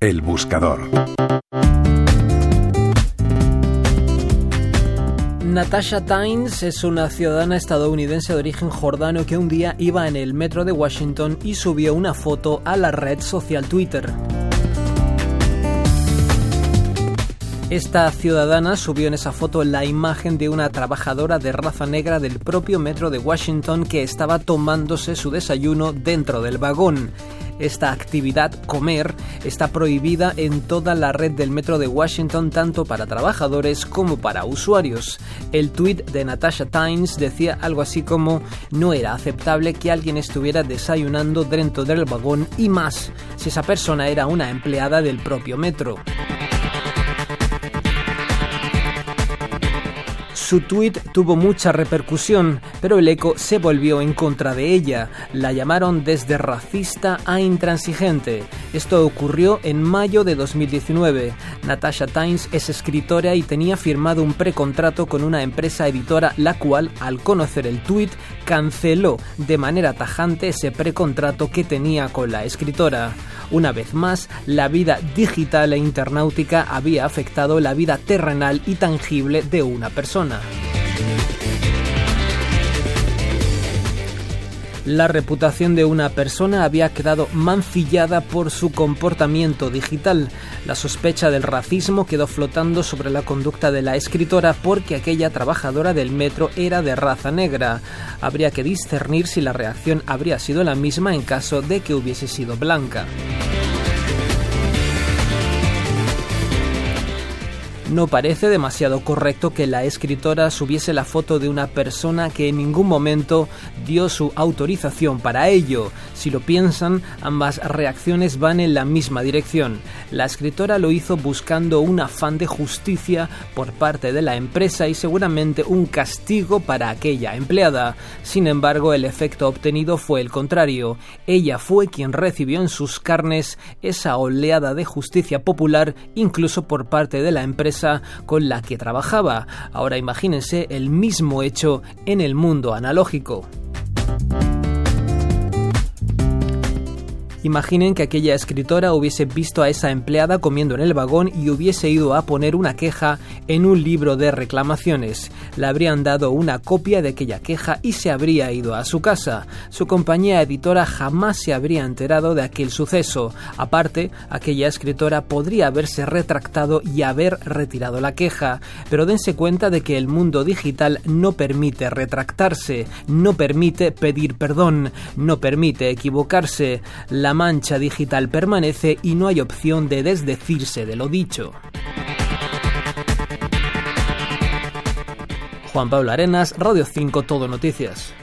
El buscador. Natasha Tynes es una ciudadana estadounidense de origen jordano que un día iba en el metro de Washington y subió una foto a la red social Twitter. Esta ciudadana subió en esa foto la imagen de una trabajadora de raza negra del propio metro de Washington que estaba tomándose su desayuno dentro del vagón. Esta actividad, comer, está prohibida en toda la red del metro de Washington tanto para trabajadores como para usuarios. El tweet de Natasha Tynes decía algo así como no era aceptable que alguien estuviera desayunando dentro del vagón y más si esa persona era una empleada del propio metro. Su tweet tuvo mucha repercusión, pero el eco se volvió en contra de ella. La llamaron desde racista a intransigente. Esto ocurrió en mayo de 2019. Natasha Tynes es escritora y tenía firmado un precontrato con una empresa editora, la cual, al conocer el tweet, canceló de manera tajante ese precontrato que tenía con la escritora. Una vez más, la vida digital e internautica había afectado la vida terrenal y tangible de una persona. La reputación de una persona había quedado mancillada por su comportamiento digital. La sospecha del racismo quedó flotando sobre la conducta de la escritora porque aquella trabajadora del metro era de raza negra. Habría que discernir si la reacción habría sido la misma en caso de que hubiese sido blanca. No parece demasiado correcto que la escritora subiese la foto de una persona que en ningún momento dio su autorización para ello. Si lo piensan, ambas reacciones van en la misma dirección. La escritora lo hizo buscando un afán de justicia por parte de la empresa y seguramente un castigo para aquella empleada. Sin embargo, el efecto obtenido fue el contrario. Ella fue quien recibió en sus carnes esa oleada de justicia popular incluso por parte de la empresa con la que trabajaba. Ahora imagínense el mismo hecho en el mundo analógico. Imaginen que aquella escritora hubiese visto a esa empleada comiendo en el vagón y hubiese ido a poner una queja en un libro de reclamaciones. Le habrían dado una copia de aquella queja y se habría ido a su casa. Su compañía editora jamás se habría enterado de aquel suceso. Aparte, aquella escritora podría haberse retractado y haber retirado la queja. Pero dense cuenta de que el mundo digital no permite retractarse, no permite pedir perdón, no permite equivocarse. La mancha digital permanece y no hay opción de desdecirse de lo dicho. Juan Pablo Arenas, Radio 5 Todo Noticias.